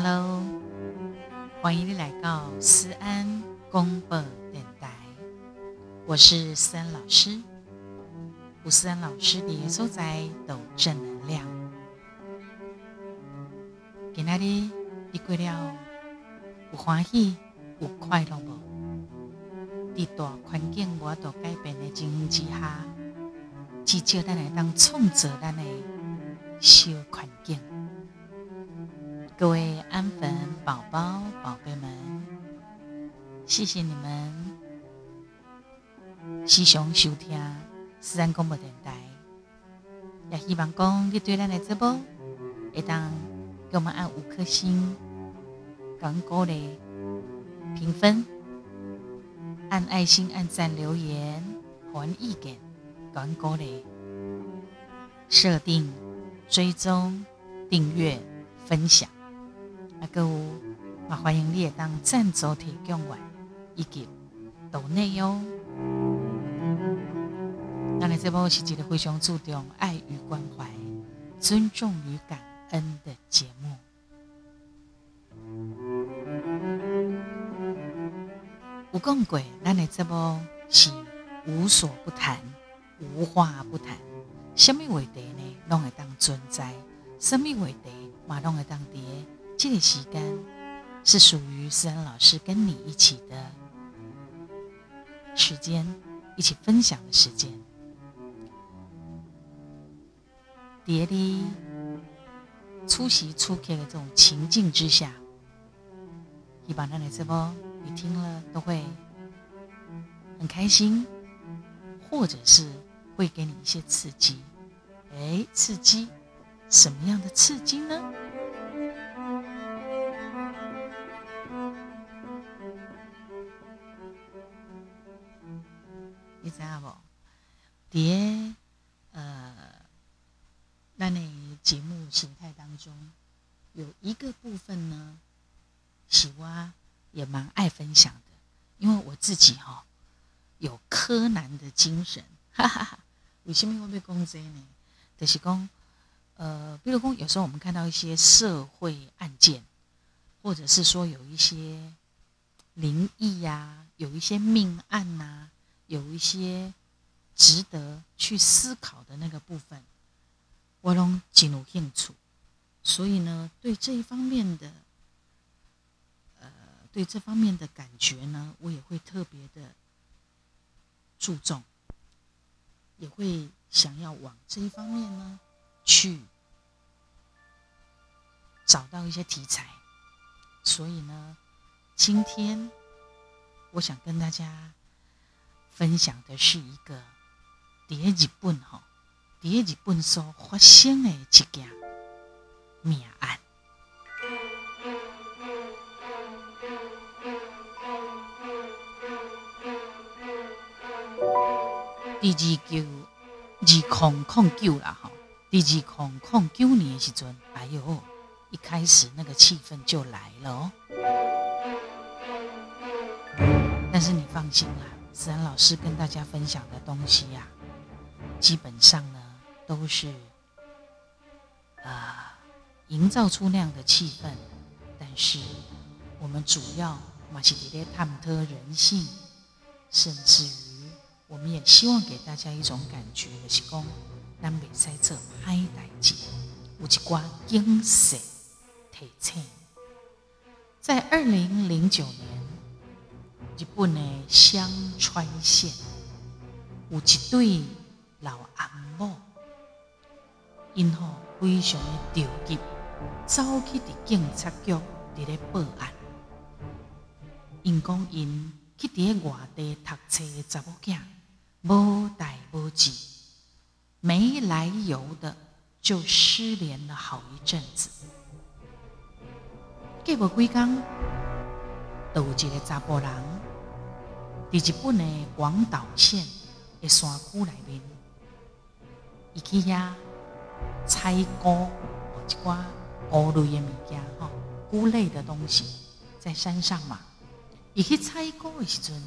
Hello，欢迎你来到思安公播电台，我是思安老师。吴思安老师的所在都正能量。今仔日你过了有欢喜有快乐无？在大环境我都改变的情形之下，至少咱来当创造咱的小环境。各位安粉宝宝、宝贝们，谢谢你们时常收听自然广播电台，也希望讲你对咱的直播会当给我们按五颗星，讲鼓励、评分，按爱心、按赞、留言，还意见，讲鼓励，设定、追踪、订阅、分享。啊，各有嘛，欢迎你也当赞助提供员以及岛内哟。那你这波是一个非常注重爱与关怀、尊重与感恩的节目。有讲过，咱的这波是无所不谈、无话不谈。什么话题呢？拢会当存在；什么话题嘛，拢会当伫。这个时间是属于思安老师跟你一起的时间，一起分享的时间。别的出席出客的这种情境之下，你把那的直播你听了都会很开心，或者是会给你一些刺激。哎，刺激，什么样的刺激呢？碟呃，那那节目形态当中有一个部分呢，喜蛙也蛮爱分享的，因为我自己哈有柯南的精神，哈哈哈。为什么会被攻击呢？就是讲，呃，比如讲，有时候我们看到一些社会案件，或者是说有一些灵异呀，有一些命案呐。有一些值得去思考的那个部分，我拢进入兴趣，所以呢，对这一方面的，呃，对这方面的感觉呢，我也会特别的注重，也会想要往这一方面呢去找到一些题材，所以呢，今天我想跟大家。分享的是一个第日本哈，第日本所发生的一件命案。第二九二零零九啦吼，第二零零九年的时阵，哎呦，一开始那个气氛就来了哦。但是你放心啦。自然老师跟大家分享的东西呀，基本上呢都是啊营造出那样的气氛，但是我们主要嘛是在探讨人性，甚至于我们也希望给大家一种感觉，就是讲咱袂使做歹代志，有一寡精神提醒。在二零零九年。日本的香川县有一对老阿母，因吼非常的着急，走去伫警察局伫咧报案。因讲因去伫外地读册的查某囝，无代无志，没来由的就失联了好一阵子。过无几工，有一个查甫人。伫日本的广岛县的山区内面，伊去遐采菇，一寡菇类的物件，吼，菇类的东西，在山上嘛。伊去采菇的时阵，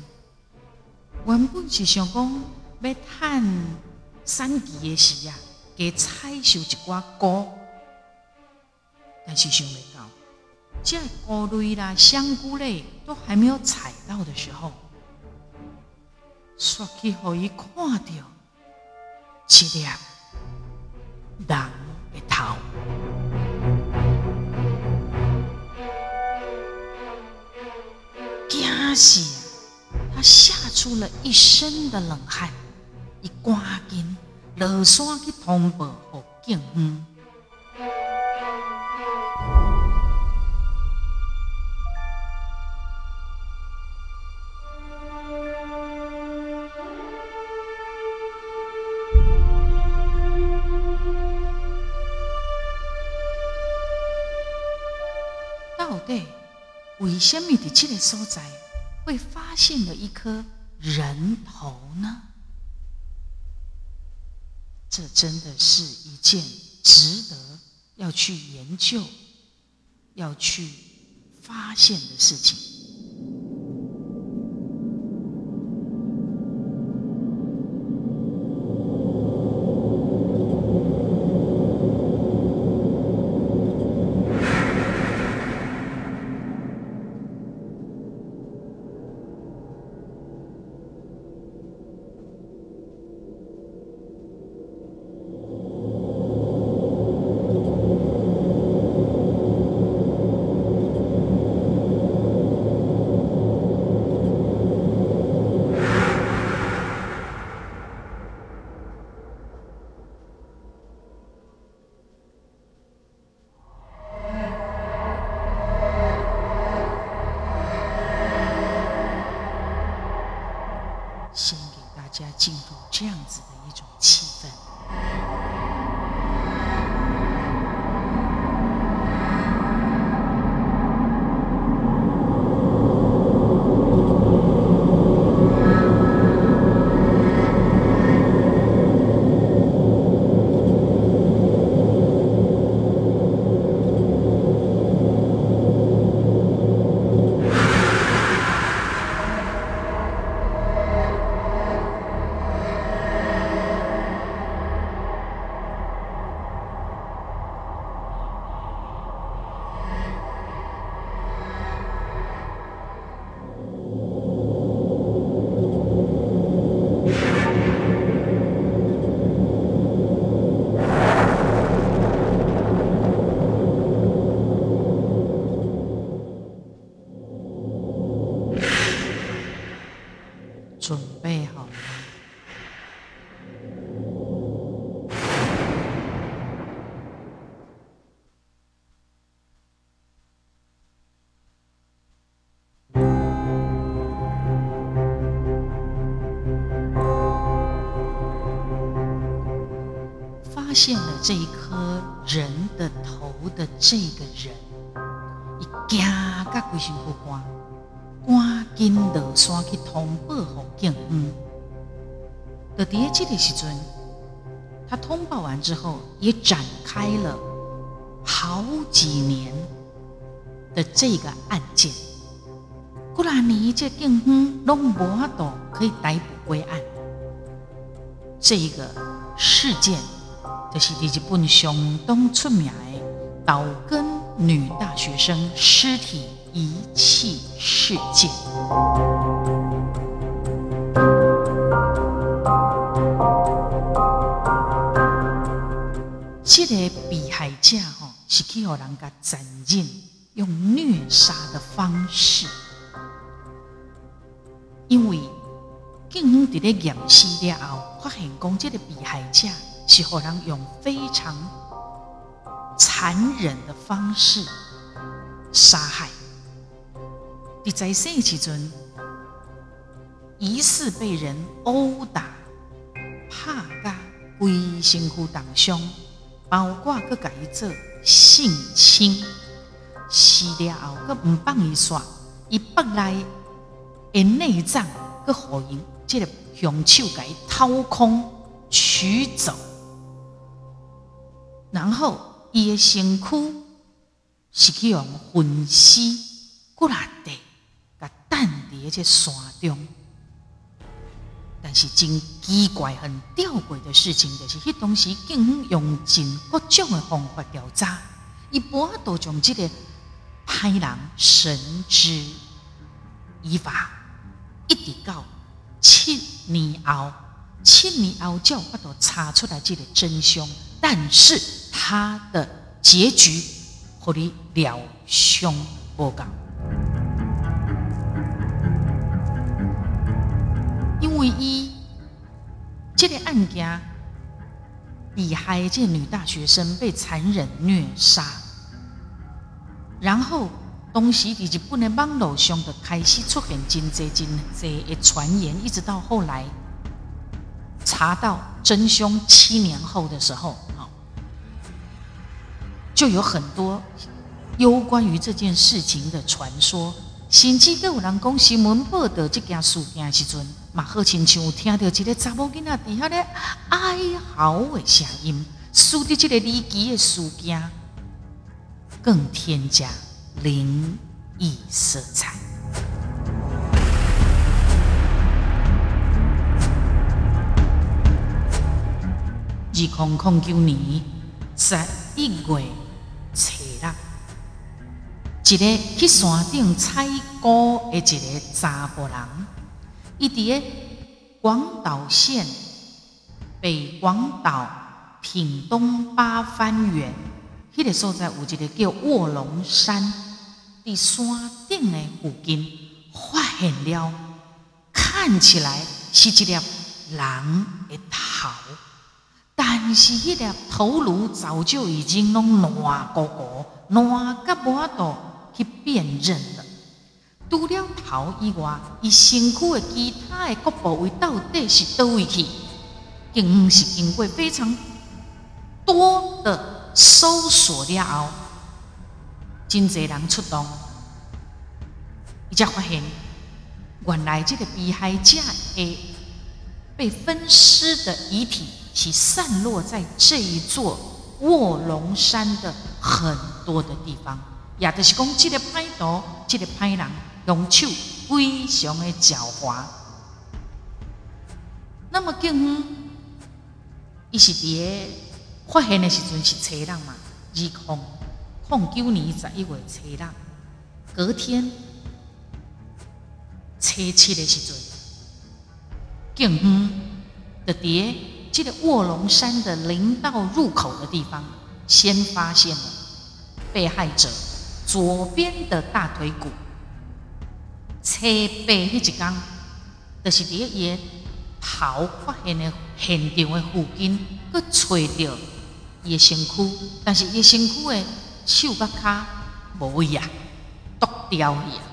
原本是想讲要趁山奇的时啊，加采收一寡菇，但是想袂到，这菇类啦、香菇类都还没有采到的时候，煞去互伊看到一粒人的头，惊死！他吓出了一身的冷汗，伊赶紧落山去通报给警方。什么在这个所在会发现了一颗人头呢？这真的是一件值得要去研究、要去发现的事情。家进入这样子的一种气氛。发现了这一颗人的头的这个人，伊惊甲规身躯汗，赶紧落山去通报给警方。就伫这个时阵，他通报完之后，也展开了好几年的这个案件。过来年这警方拢无法度可以逮捕归案。这一个事件，就是伫日本相当出名的岛根女大学生尸体遗弃事件。这个被害者吼是去互人家残忍用虐杀的方式，因为警方伫咧验尸了后，发现讲这个被害者是互人用非常残忍的方式杀害。在生的时阵，疑似被人殴打、拍甲规身躯重伤。包括佮甲伊做性侵，死了后佮毋放伊煞，伊腹内的内脏佮互因即个凶手甲伊掏空取走，然后伊的身躯是去用粉丝，骨力地甲弹伫即山中。但是真奇怪、很吊诡的事情，就是迄当时警方用尽各种的方法调查，伊无法度将这个歹人绳之以法，一直到七年后，七年后才有法度查出来这个真凶。但是他的结局和你了相无共，因为伊这个案件。被害这女大学生被残忍虐杀，然后东西以及不能帮老兄的开始出现真多真多的传言，一直到后来查到真凶七年后的时候，就有很多有关于这件事情的传说。甚至都有人讲新闻报道这件事件时阵，嘛好亲像听到一个查某囡仔伫遐咧哀嚎的声音，使得这个离奇的事件更添加灵异色彩。二零零九年十一月找人。一个去山顶采菇的一个查甫人，伊伫个广岛县北广岛屏东八幡园，迄个所在有一个叫卧龙山，伫山顶的附近发现了，看起来是一粒人的头，但是迄粒头颅早就已经拢烂糊糊，烂甲无法度。去辨认了，除了头以外，伊身躯的其他的各部位到底是倒位去？经是经过非常多的搜索了后，真侪人出动，伊才发现，原来这个被害者的被分尸的遗体是散落在这一座卧龙山的很多的地方。也就是讲，这个歹徒，这个歹人，用手非常的狡猾。那么，警方伊是伫发现的时阵是初浪嘛？二零零九年十一月初浪，隔天初七的时阵，警方的伫这个卧龙山的林道入口的地方，先发现了被害者。左边的大腿骨，车背迄一缸，就是伫伊头发现的现场的附近，佮找到伊的身躯，但是伊身躯的手甲骹无呀，剁掉去啊！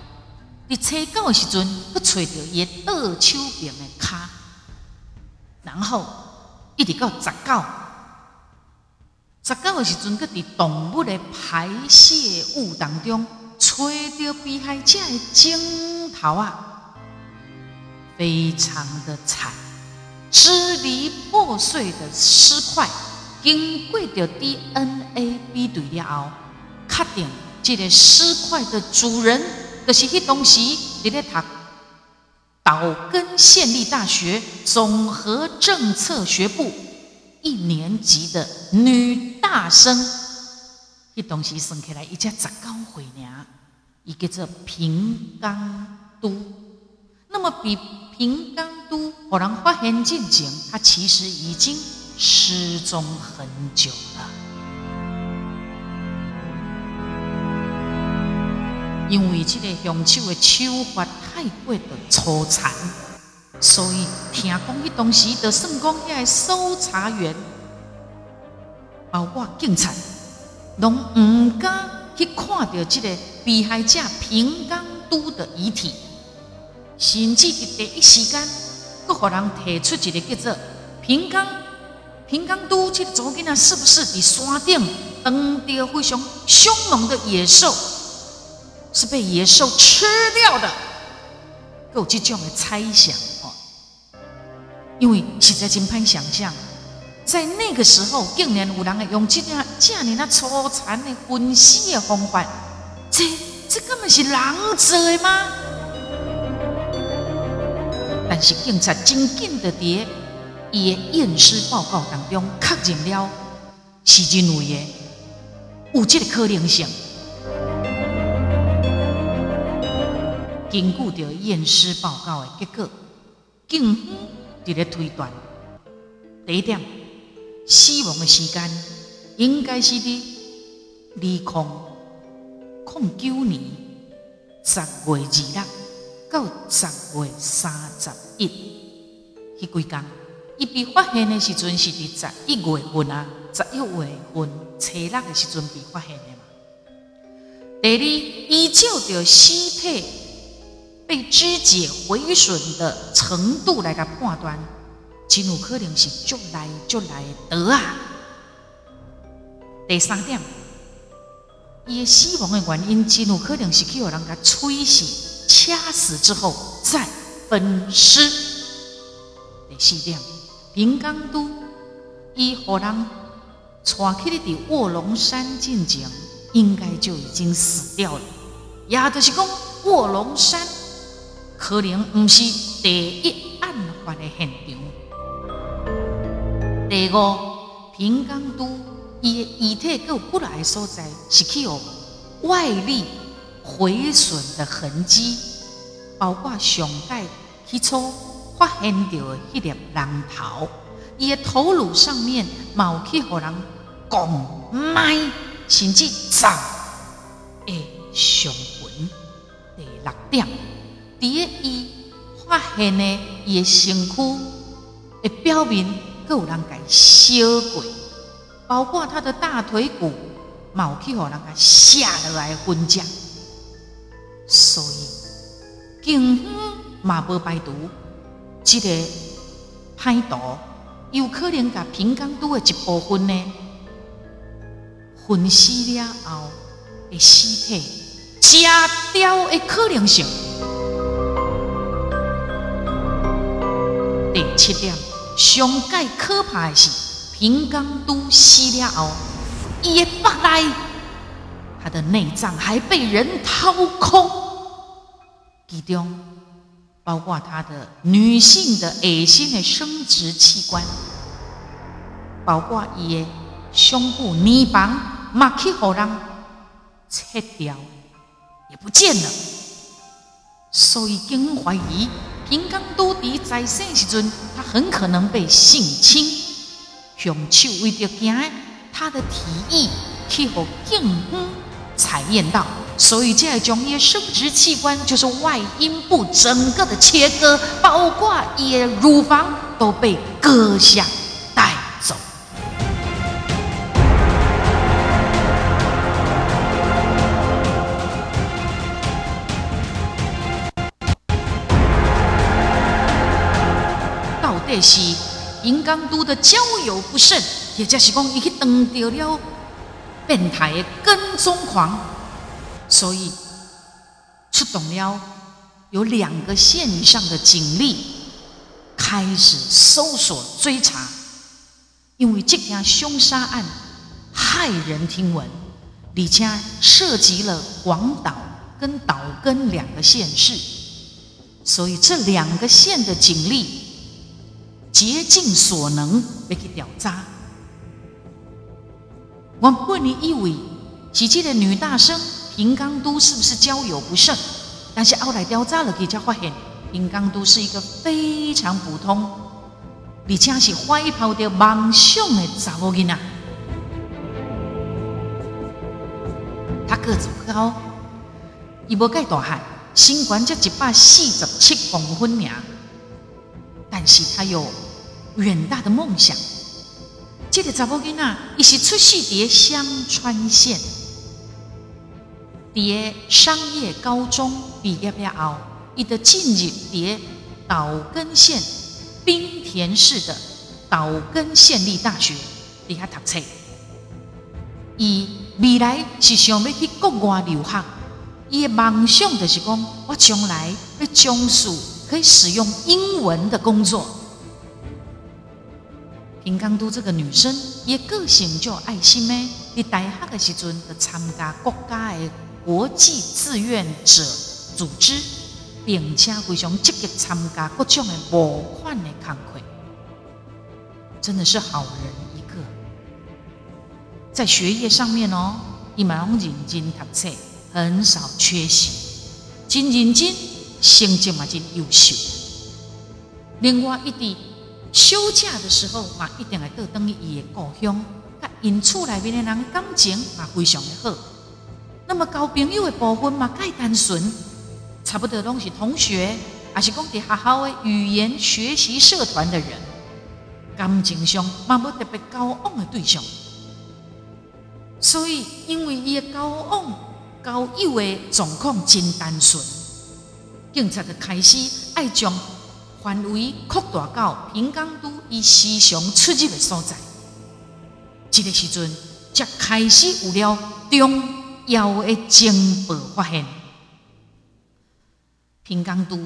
伫找到的时阵，佮找到伊倒手边的骹，然后一直到十九。十九的时阵，佮伫动物的排泄物当中，找到被害者的镜头啊，非常的惨，支离破碎的尸块，经过着 DNA 比对了后，确定这个尸块的主人，就是迄当时伫咧读岛根县立大学综合政策学部。一年级的女大生，这东西算起来，伊才十九岁呢。伊叫做平冈都。那么比平冈都偶然发现进前，他其实已经失踪很久了。因为这个凶手的手法太过的粗残。所以听讲，迄当时就算讲遐个搜查员，包括警察，拢毋敢去看到这个被害者平冈都的遗体，甚至伫第一时间，佫互人提出一个叫做平冈平冈都这个查某囡仔是不是伫山顶当着非常凶猛的野兽，是被野兽吃掉的，有这种的猜想哦。因为实在真歹想象，在那个时候，竟然有人会用这样这样那粗残的分尸的方法，这这根本是人做的吗？但是警察真紧的伫伊的验尸报告当中确认了，是认为的有这个可能性。根据着验尸报告的结果，警方伫咧推断，第一点，死亡的时间应该是伫二零零九年十月二日到十月三十一，迄几天，伊被发现的时阵是伫十一月份啊，十一月份初六的时阵被发现的嘛。第二，依照着尸体被肢解毁损的程度来个判断，真有可能是足来足来的刀啊。第三点，伊死亡的原因真有可能是去互人甲吹死、掐死之后再分尸。第四点，平冈都伊互人带去咧伫卧龙山进前，应该就已经死掉了。也就是讲，卧龙山可能毋是第一案发的现场。第五，平江都伊的遗体有骨来所在是去有外力毁损的痕迹，包括上盖起初发现到的迄粒人头，伊的头颅上面嘛有去互人讲卖，甚至脏的伤痕。第六点，伫个伊发现的伊的身躯的表面，佫有人甲烧过。包括他的大腿骨，嘛有去互人家下落来分解，所以警方嘛无排除，即个歹毒有可能甲平江都的一部分呢分尸了后的尸体加掉的可能性。七点，上界可怕的是。平冈都死了后，伊的腹内，他的内脏还被人掏空，其中包括他的女性的恶心的生殖器官，包括伊的胸部泥棒，马去互人切掉，也不见了。所以警方怀疑平冈都敌在生时阵，他很可能被性侵。凶手为着惊他的提议去和警方采验到，所以才会将伊生殖器官，就是外阴部整个的切割，包括伊乳房都被割下到底是？银刚都的交友不慎，也就是讲，伊去当掉了变态的跟踪狂，所以出动了有两个县上的警力开始搜索追查，因为这件凶杀案骇人听闻，而且涉及了广岛跟岛根两个县市，所以这两个县的警力。竭尽所能要去调查。我本来以为是这个女大生平冈都是不是交友不慎，但是后来调查了，才发现平冈都是一个非常普通，而且是怀抱着梦想的查某囡仔。他个子高，伊无介大汉，身高才一百四十七公分尔，但是他有。远大的梦想。这个查某囡仔，伊是出世伫香川县，伫商业高中毕业了后，伊就进入伫岛根县滨田市的岛根县立大学伫遐读册。伊未来是想要去国外留学，伊的梦想就是讲，我将来要从事可以使用英文的工作。平冈都这个女生，也个性就爱心呢。伫大学的时阵，就参加国家的国际志愿者组织，并且非常积极参加各种的募款的工作，真的是好人一个。在学业上面哦，伊蛮认真读册，很少缺席，真认真成绩嘛真优秀。另外，一直休假的时候嘛，一定会倒等于伊的故乡，甲因厝内面的人感情嘛非常的好。那么交朋友的部分嘛，介单纯，差不多拢是同学，也是讲伫学校的语言学习社团的人，感情上嘛无特别交往的对象。所以，因为伊的交往、交友的状况真单纯，警察就开始爱将。范围扩大到平冈都伊时常出入的所在，这个时阵才开始有了重要的情报发现。平冈都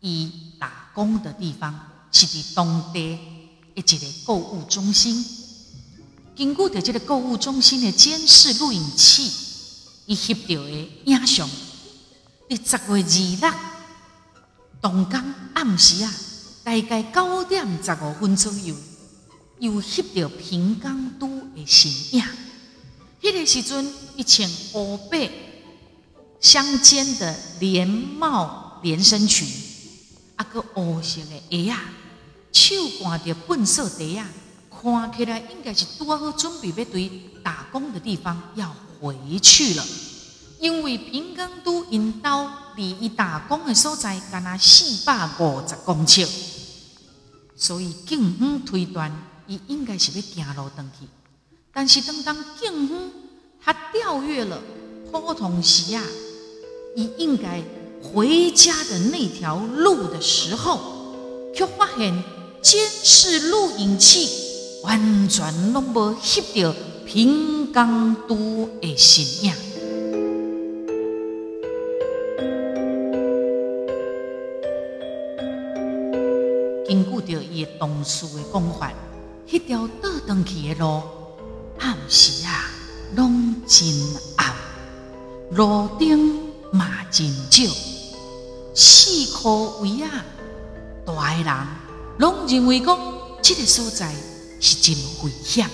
伊打工的地方是伫当地一个购物中心，根据着这个购物中心的监视录影器，伊翕到的影像，伫十月二日。同刚暗时啊，大概九点十五分左右，又翕到平江都的身影。迄个时阵，一穿黑白相间的连帽连身裙，啊个黑色的鞋啊，手挂着笨色袋啊，看起来应该是多好准备要对打工的地方要回去了。因为平冈都因兜离伊打工的所在，干那四百五十公尺，所以警方推断伊应该是要行路登去。但是当当警方他调阅了普通时啊，伊应该回家的那条路的时候，却发现监视录影器完全拢无翕到平冈都的身影。伊同事的讲法，迄条倒转去的路，暗时啊，拢真暗，路灯嘛真少，四颗围啊，大个人拢认为讲，这个所在是真危险，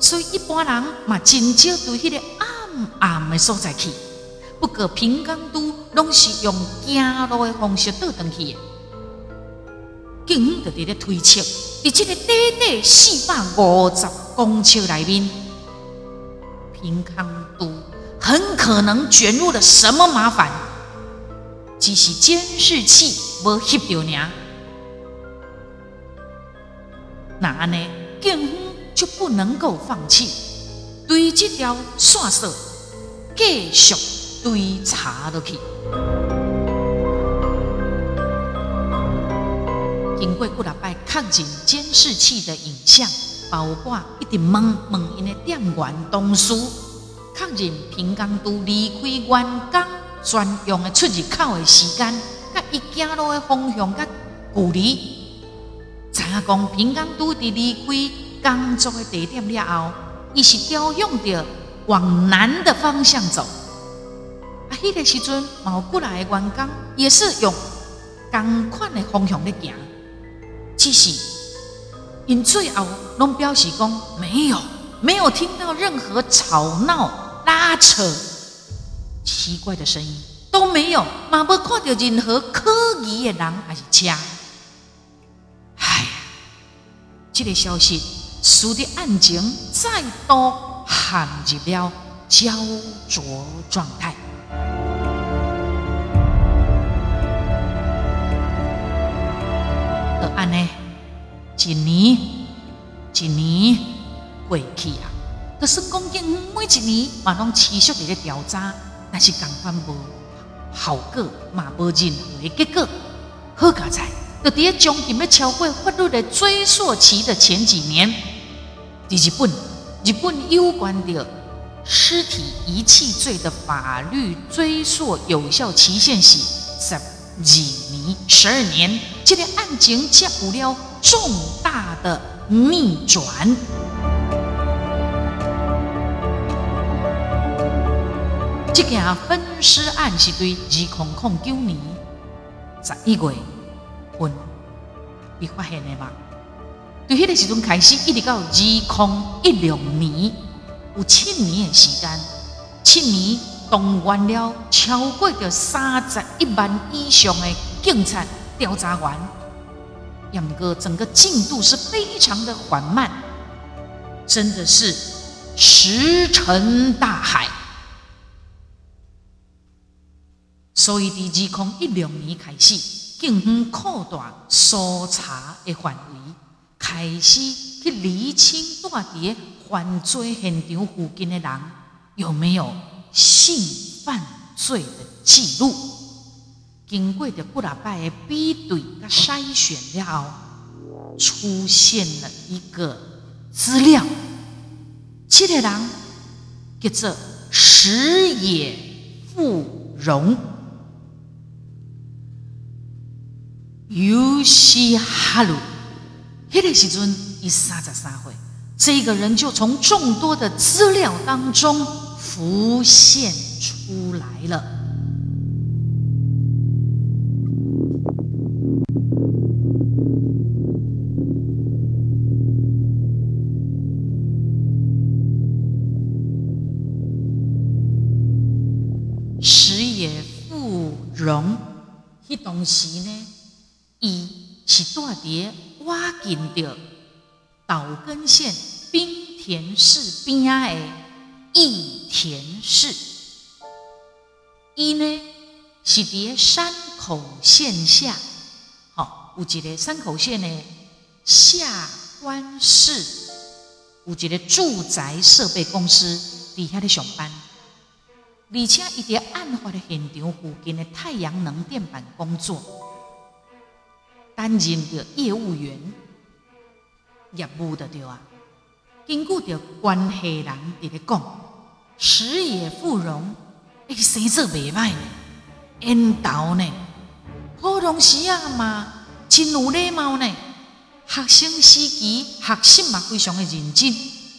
所以一般人嘛真少对迄个暗暗的所在去。不过平江都拢是用行路的方式倒转去的。警方就伫咧推测，伫这个短短四百五十公尺内面，平康都很可能卷入了什么麻烦？只是监视器无翕到尔，那安尼警方就不能够放弃，对这条线索继续追查落去。经过几礼拜确认监视器的影像，包括一直问问因的店员同事，确认平江都离开员工专用的出入口的时间，甲伊行路的方向甲距离。查讲平江都伫离开工作的地点了后，伊是调向着往南的方向走。啊，迄个时阵，有过来的员工也是用同款的方向在行。其实，因最后拢表示讲没有，没有听到任何吵闹、拉扯、奇怪的声音，都没有，嘛无看到任何可疑的人还是车。唉，这个消息使得案情再度陷入了焦灼状态。安尼，一年一年过去啊，可是公警每一年嘛拢持续伫咧调查，但是共款无效果，嘛无任何的结果。好佳哉，就伫咧将近要超过法律的追溯期的前几年，伫日本，日本有关的尸体遗弃罪的法律追溯有效期限是十二年、十二年。这个案情接有了重大的逆转。这件分尸案是对二零零九年十一月份被发现的嘛？对迄个时阵开始，一直到二零一六年，有七年的时间，七年动员了超超过着三十一万以上的警察调查完，杨哥整个进度是非常的缓慢，真的是石沉大海。所以，伫二零一六年开始，警方扩大搜查的范围，开始去厘清住伫犯罪现场附近的人有没有性犯罪的记录。经过着几啊摆的比对甲筛选了后，出现了一个资料，这个人叫做石野富荣。尤西哈鲁，迄个时阵伊三十三岁，这个人就从众多的资料当中浮现出来了。同时呢？伊是住伫瓦近着岛根县滨田市边仔的义田市。伊呢是伫山口县下，吼有一个山口县的下关市，有一个住宅设备公司伫遐咧上班，而且伊伫案发的现场附近的太阳能电板工作。担任着业务员，业务的对啊。根据着关系人伫咧讲，石野富荣，伊生做袂歹呢，缘投呢，普通时啊嘛，真有礼貌呢。学生时期学习嘛非常的认真，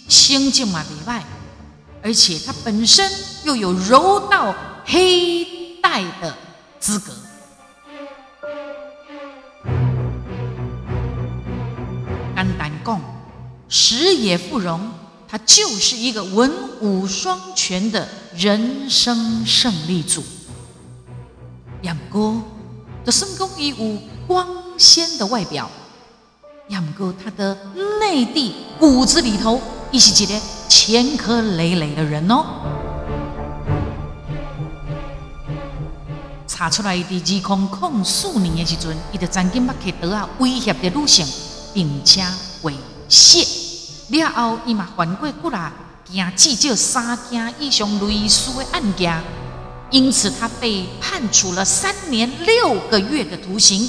成绩嘛袂歹，而且他本身又有柔道黑带的资格。石野富荣，他就是一个文武双全的人生胜利组。杨哥这身功义武，光鲜的外表，杨哥他的内地骨子里头，一是一个前科累累的人哦。查出来的指控控数年的时阵，伊就曾经把克德啊威胁的女性，并且猥亵。了后，伊嘛犯过几啦件至少三件以上类似的案件，因此他被判处了三年六个月的徒刑。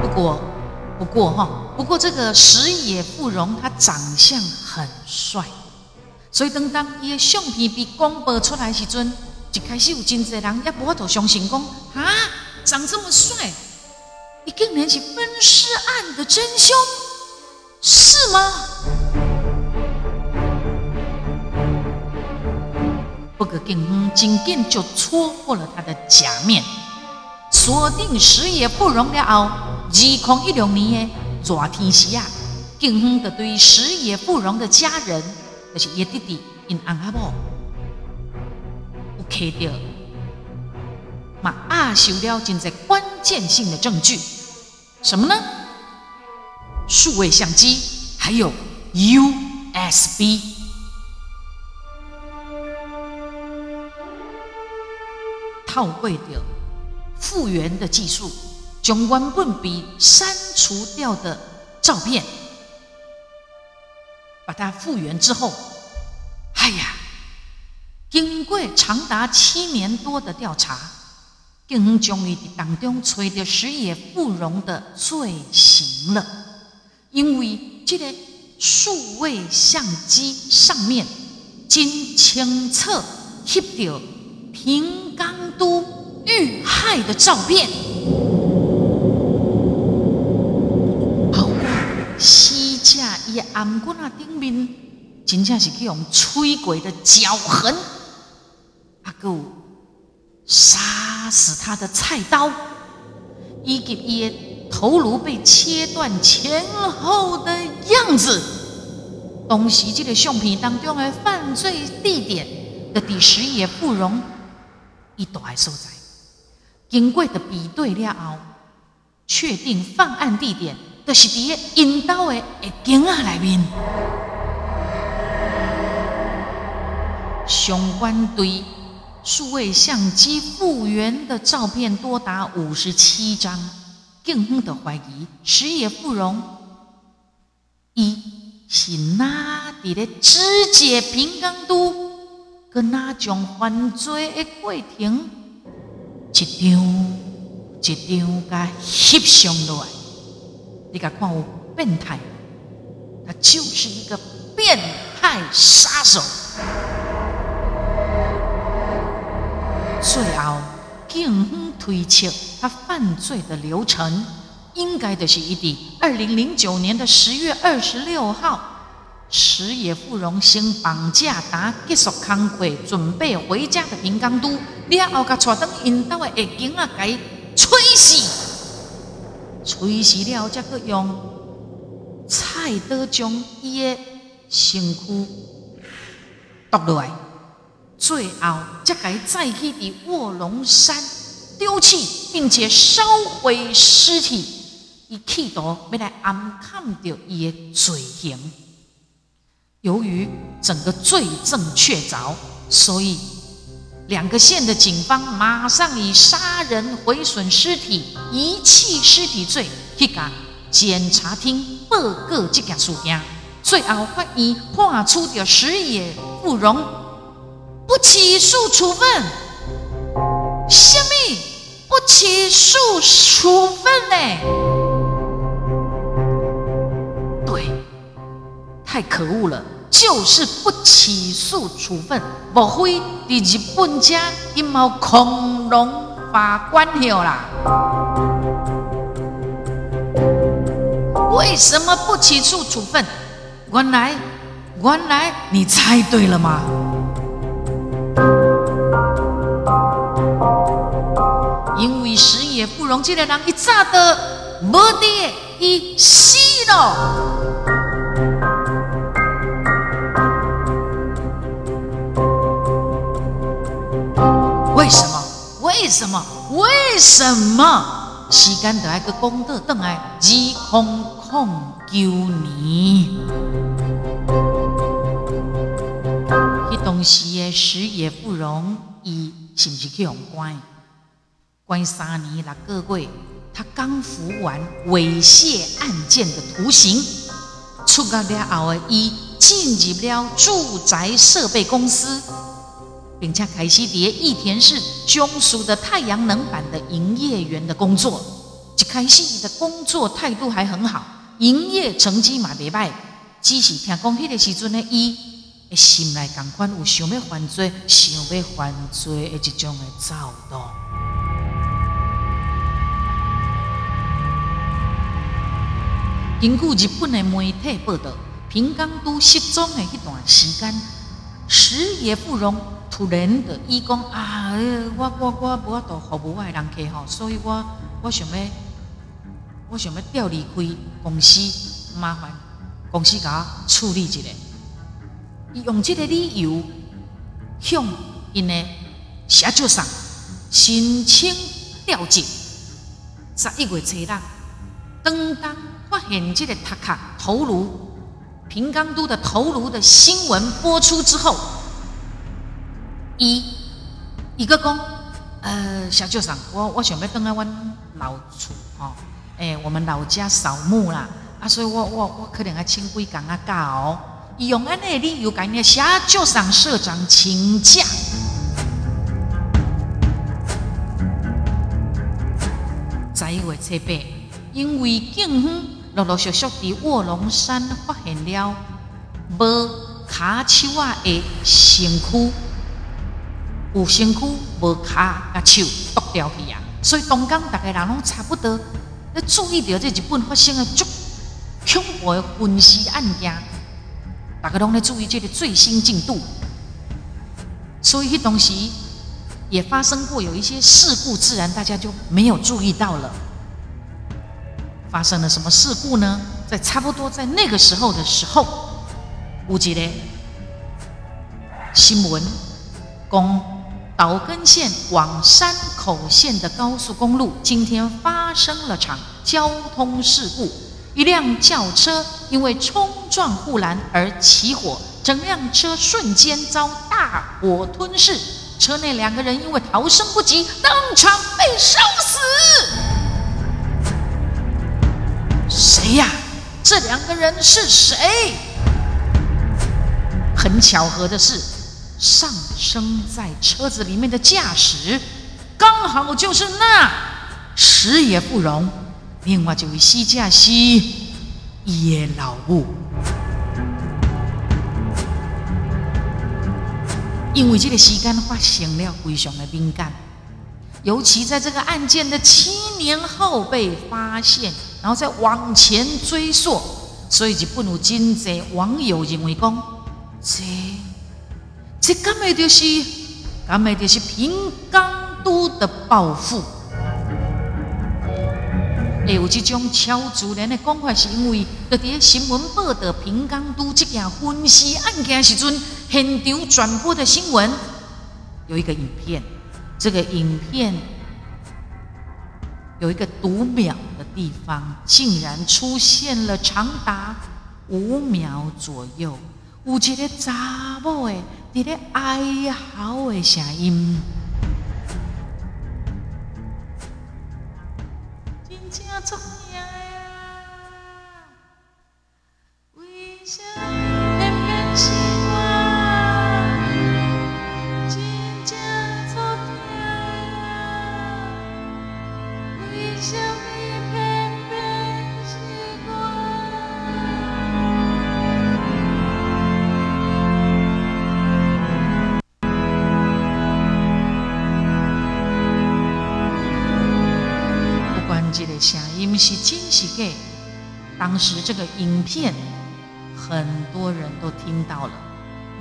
不过，不过哈，不过这个石野富荣他长相很帅，所以当当伊的相片被公布出来时阵，一开始有真侪人也无法度相信讲啊，长这么帅。你竟然是分尸案的真凶，是吗？不过警方紧紧就戳破了他的假面，锁定石野不容了后，二零一六年的热天时啊，警方就对石野不容的家人，就是叶弟弟、因阿婆，有开掉，嘛押收了真在关键性的证据。什么呢？数位相机，还有 USB，套会的复原的技术，将原本被删除掉的照片，把它复原之后，哎呀，经过长达七年多的调查。警方终于在当中找到石野富荣的罪行了，因为这个数位相机上面真清楚翕到平冈都遇害的照片，包括死者伊颔骨啊顶面，真正是去用吹过的脚痕，啊有杀。死他的菜刀，以及伊的头颅被切断前后的样子，当时这个相片当中的犯罪地点的第十野芙蓉一大的所在，经过的比对了后，确定犯案地点就是伫因兜的下间仔内面。相关对数位相机复原的照片多达五十七张，警方的怀疑石野芙蓉一是哪伫咧肢解平冈都，跟哪种犯罪的过程，一张一张甲翕上落来，你甲看我变态，他就是一个变态杀手。最后，警方推测他犯罪的流程，应该就是一伫二零零九年的十月二十六号，石野富荣先绑架达结束康会，准备回家的平冈都，了后甲带登引导的下井啊，给吹死，吹死了后，才阁用菜刀将伊的身躯剁落来。最后，才该再去伫卧龙山丢弃，并且烧毁尸体，以企图要来暗藏掉伊的罪行。由于整个罪证确凿，所以两个县的警方马上以杀人、毁损尸体、遗弃尸体罪去甲检察厅报告这件事件。最后，法院判处的石野不容。不起诉处分，什么不起诉处分呢？对，太可恶了，就是不起诉处分。莫非第日本家阴谋恐龙法官了啦？为什么不起诉处分？原来，原来你猜对了吗？因为死也不容，这个人一早的无地伊死了。什么？为什么？时间就爱个功德，等来二空空九年。迄当时的死也不容，伊是不是去用关？关三年六个月，他刚服完猥亵案件的徒刑，出狱了后，伊进入了住宅设备公司，并且开始伫益田市中属的太阳能板的营业员的工作。一开始伊的工作态度还很好，营业成绩嘛袂歹，只是听讲迄个时阵的伊，心内共款有想要犯罪、想要犯罪的一种的躁动。根据日本的媒体报道，平冈都失踪的迄段时间，石也不容突然的伊讲啊，我我我无法度服务我的人客吼，所以我我想要我想要调离开公司，麻烦公司甲我处理一下。伊用这个理由向因的社长上申请调职。十一月初六，当当。发现这个塔卡头颅平冈都的头颅的新闻播出之后，一一个讲，呃，小舅长，我我想要登来阮老厝吼，诶，我们老家扫墓啦，啊，所以我我我可能要请几工啊假哦，用安尼理由跟那小舅长社长请假，十一月七八，因为警方。陆陆续续伫卧龙山发现了无骹手啊的身躯，有身躯无骹甲手剁掉去啊！所以东港大家人拢差不多要注意到这日本发生的足恐怖的分尸案件，大家拢在注意这个最新进度。所以当时也发生过有一些事故，自然大家就没有注意到了。发生了什么事故呢？在差不多在那个时候的时候，有一个新闻讲，岛根县往山口县的高速公路今天发生了场交通事故，一辆轿车因为冲撞护栏而起火，整辆车瞬间遭大火吞噬，车内两个人因为逃生不及，当场被烧死。谁呀？这两个人是谁？很巧合的是，上升在车子里面的驾驶，刚好就是那石野富荣。另外就位西驾西耶老母。因为这个时间发生了非常的敏感，尤其在这个案件的七年后被发现。然后再往前追溯，所以就不如今在网友认为讲，这这根本就是根本就是平江都的报复。会有这种超自然的讲法，是因为在伫新闻报道平江都这件分尸案件时阵，现场转播的新闻有一个影片，这个影片。有一个读秒的地方，竟然出现了长达五秒左右，有一个查某的伫咧哀嚎的声音。当时这个影片很多人都听到了。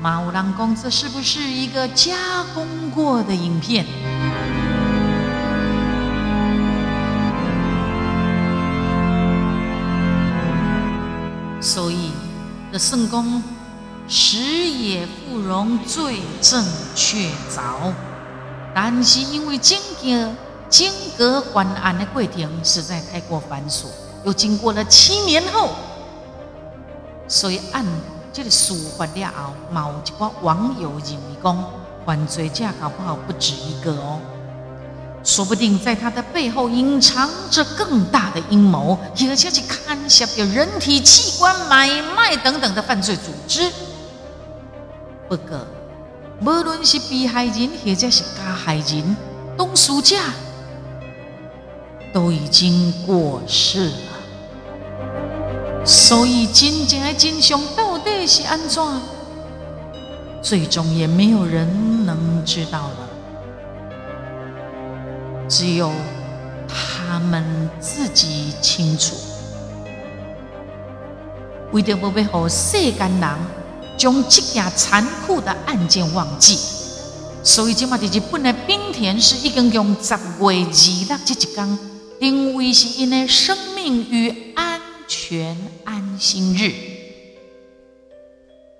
马五郎公这是不是一个加工过的影片？所以，的圣公时也不容罪证确凿，但是因为经过经隔还案的过程实在太过繁琐，又经过了七年后，所以按这个书发了后，某一个网友认为讲，犯罪者搞不好不止一个哦。说不定在他的背后隐藏着更大的阴谋，而且是看涉有人体器官买卖等等的犯罪组织。不过，无论是被害人或者是加害人，当事者都已经过世了。所以，真正的真相到底是安怎？最终也没有人能知道了。只有他们自己清楚。为着不要让世间人将这件残酷的案件忘记，所以今嘛在日本的冰田市已经用十月二日这一天定为是因的生命与爱全安心日。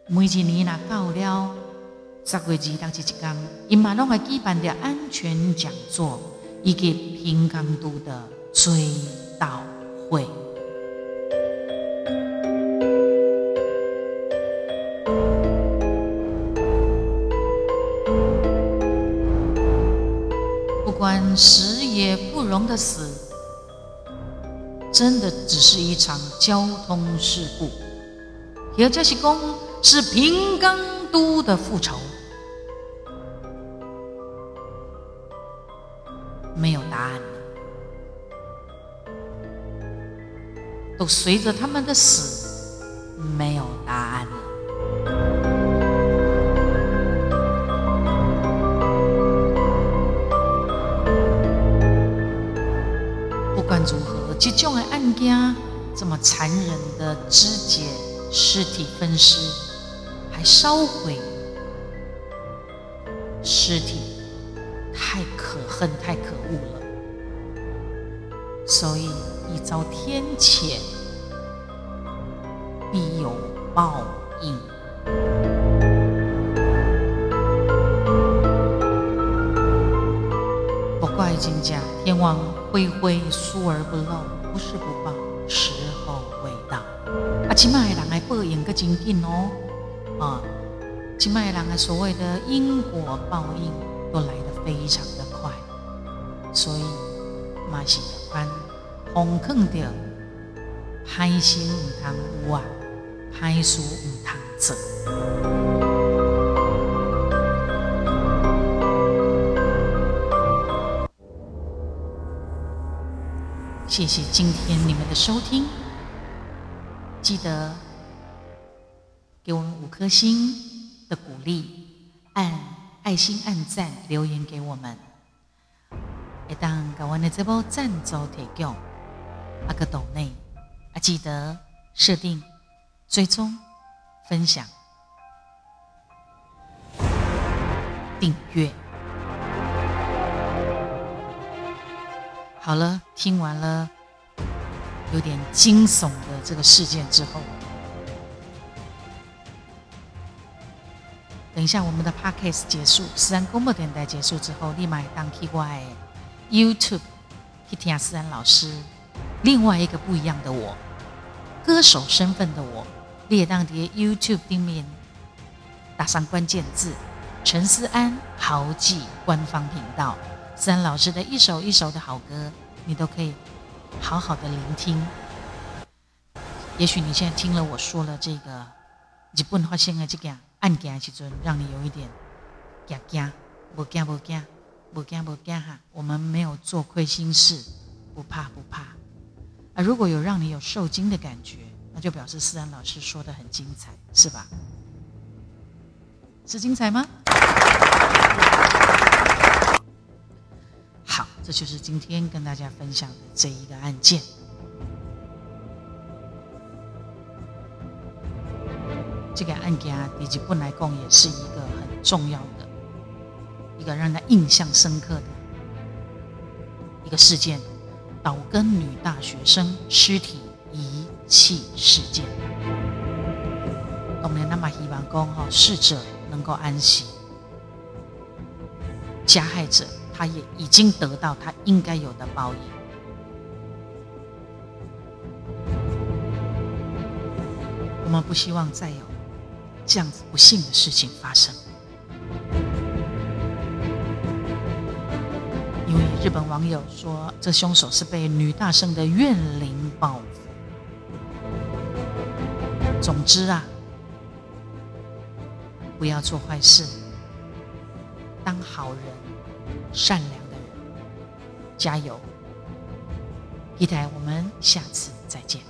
每一年若到了十月二日这一天，因嘛拢会举办着安全讲座。以及平冈都的追悼会。不管死也不容的死，真的只是一场交通事故，也就是讲是平冈都的复仇。没有答案都随着他们的死，这种的案件这么残忍的肢解尸体、分尸，还烧毁尸体。太可恨，太可恶了。所以，一遭天谴，必有报恢恢疏而不漏，不是不报，时候未到。啊，起码人来报应个真紧哦，啊，起码人的所谓的因果报应都来得非常的快，所以嘛是凡红坑掉，歹心唔通有啊，歹事唔通做。谢谢今天你们的收听，记得给我们五颗星的鼓励，按爱心、按赞、留言给我们。一当搞完的这波赞助提供阿个斗内啊，记得设定、追踪、分享、订阅。好了，听完了有点惊悚的这个事件之后，等一下我们的 podcast 结束，思安公播电台结束之后，立马当 K Y YouTube 去听思安老师另外一个不一样的我，歌手身份的我，列当碟 YouTube 订面打上关键字陈思安豪记官方频道。思安老师的一首一首的好歌，你都可以好好的聆听。也许你现在听了我说了这个日本发生的这个案件时阵，让你有一点惊惊，不惊不惊，不惊不惊哈。我们没有做亏心事，不怕不怕。啊，如果有让你有受惊的感觉，那就表示思安老师说的很精彩，是吧？是精彩吗？这就是今天跟大家分享的这一个案件。这个案件啊，以及本来讲也是一个很重要的、一个让人印象深刻的一个事件——岛根女大学生尸体遗弃事件。当然，那么希望讲哈，逝者能够安息，加害者。他也已经得到他应该有的报应。我们不希望再有这样子不幸的事情发生，因为日本网友说，这凶手是被女大生的怨灵报复。总之啊，不要做坏事，当好人。善良的人，加油！期待我们下次再见。